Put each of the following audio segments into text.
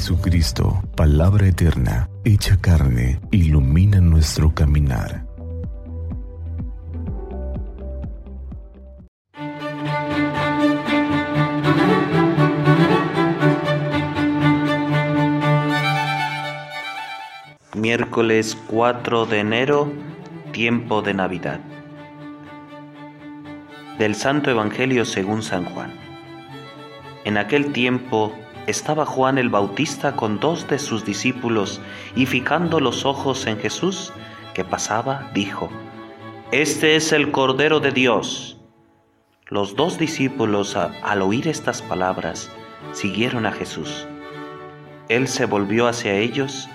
Jesucristo, palabra eterna, hecha carne, ilumina nuestro caminar. Miércoles 4 de enero, tiempo de Navidad. Del Santo Evangelio según San Juan. En aquel tiempo estaba Juan el Bautista con dos de sus discípulos y fijando los ojos en Jesús que pasaba, dijo, Este es el Cordero de Dios. Los dos discípulos al oír estas palabras siguieron a Jesús. Él se volvió hacia ellos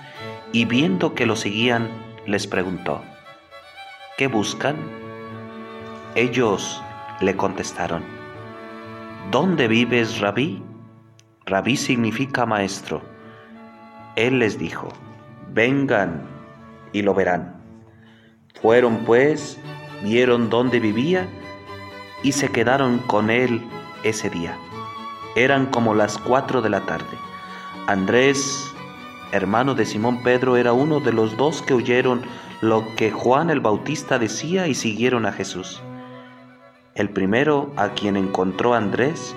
y viendo que lo seguían, les preguntó, ¿qué buscan? Ellos le contestaron, ¿dónde vives, rabí? Rabí significa maestro. Él les dijo, vengan y lo verán. Fueron pues, vieron dónde vivía y se quedaron con él ese día. Eran como las cuatro de la tarde. Andrés, hermano de Simón Pedro, era uno de los dos que oyeron lo que Juan el Bautista decía y siguieron a Jesús. El primero a quien encontró Andrés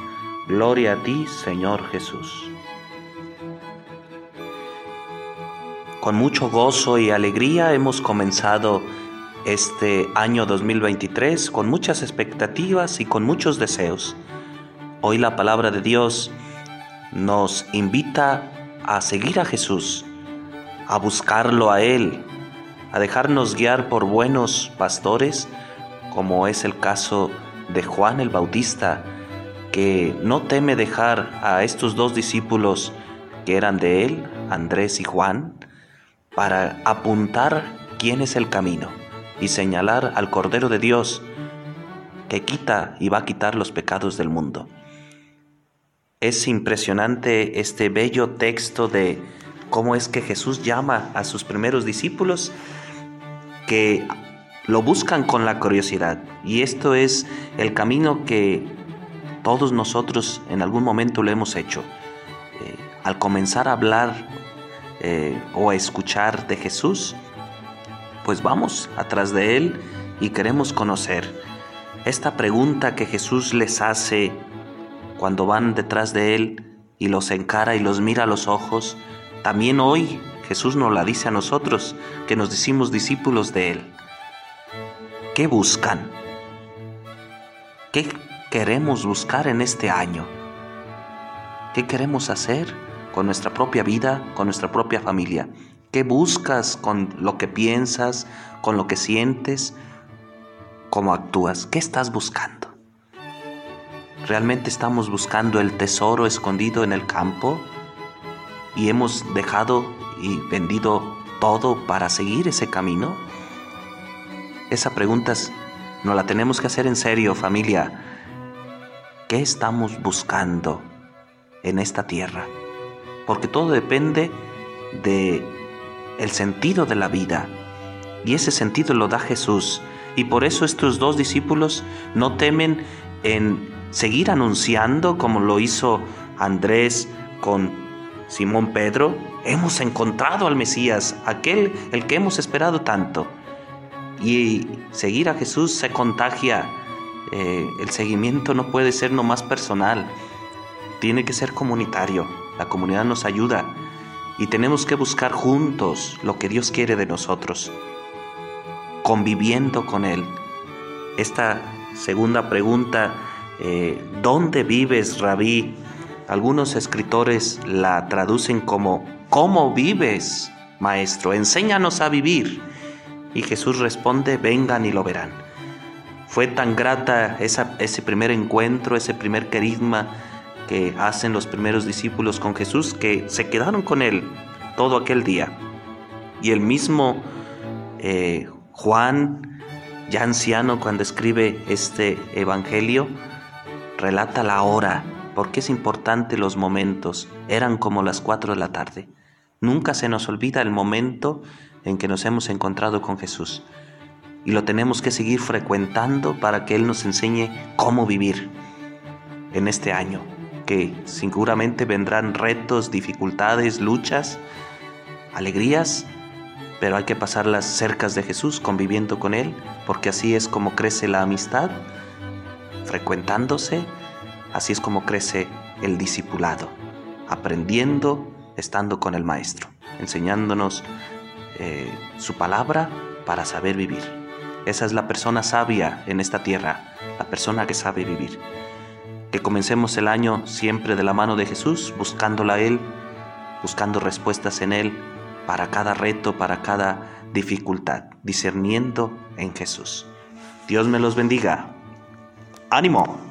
Gloria a ti, Señor Jesús. Con mucho gozo y alegría hemos comenzado este año 2023 con muchas expectativas y con muchos deseos. Hoy la palabra de Dios nos invita a seguir a Jesús, a buscarlo a Él, a dejarnos guiar por buenos pastores, como es el caso de Juan el Bautista, que no teme dejar a estos dos discípulos que eran de él, Andrés y Juan, para apuntar quién es el camino y señalar al Cordero de Dios que quita y va a quitar los pecados del mundo. Es impresionante este bello texto de cómo es que Jesús llama a sus primeros discípulos que lo buscan con la curiosidad. Y esto es el camino que todos nosotros en algún momento lo hemos hecho. Eh, al comenzar a hablar eh, o a escuchar de Jesús, pues vamos atrás de Él y queremos conocer. Esta pregunta que Jesús les hace cuando van detrás de Él y los encara y los mira a los ojos, también hoy Jesús nos la dice a nosotros, que nos decimos discípulos de Él. ¿Qué buscan? ¿Qué queremos buscar en este año? ¿Qué queremos hacer con nuestra propia vida, con nuestra propia familia? ¿Qué buscas con lo que piensas, con lo que sientes, cómo actúas? ¿Qué estás buscando? ¿Realmente estamos buscando el tesoro escondido en el campo? ¿Y hemos dejado y vendido todo para seguir ese camino? Esa pregunta nos la tenemos que hacer en serio, familia. ¿Qué estamos buscando en esta tierra? Porque todo depende de el sentido de la vida. Y ese sentido lo da Jesús. Y por eso estos dos discípulos no temen en seguir anunciando como lo hizo Andrés con Simón Pedro, hemos encontrado al Mesías, aquel el que hemos esperado tanto. Y seguir a Jesús se contagia. Eh, el seguimiento no puede ser nomás personal, tiene que ser comunitario. La comunidad nos ayuda y tenemos que buscar juntos lo que Dios quiere de nosotros, conviviendo con Él. Esta segunda pregunta eh, ¿Dónde vives, rabí? Algunos escritores la traducen como ¿Cómo vives, maestro? Enséñanos a vivir. Y Jesús responde, vengan y lo verán. Fue tan grata ese primer encuentro, ese primer carisma, que hacen los primeros discípulos con Jesús que se quedaron con Él todo aquel día. Y el mismo eh, Juan, ya anciano, cuando escribe este Evangelio, relata la hora, porque es importante los momentos. Eran como las cuatro de la tarde. Nunca se nos olvida el momento en que nos hemos encontrado con Jesús. Y lo tenemos que seguir frecuentando para que Él nos enseñe cómo vivir en este año, que seguramente vendrán retos, dificultades, luchas, alegrías, pero hay que pasarlas cercas de Jesús, conviviendo con Él, porque así es como crece la amistad, frecuentándose, así es como crece el discipulado, aprendiendo, estando con el Maestro, enseñándonos eh, su palabra para saber vivir. Esa es la persona sabia en esta tierra, la persona que sabe vivir. Que comencemos el año siempre de la mano de Jesús, buscándola a Él, buscando respuestas en Él para cada reto, para cada dificultad, discerniendo en Jesús. Dios me los bendiga. ánimo.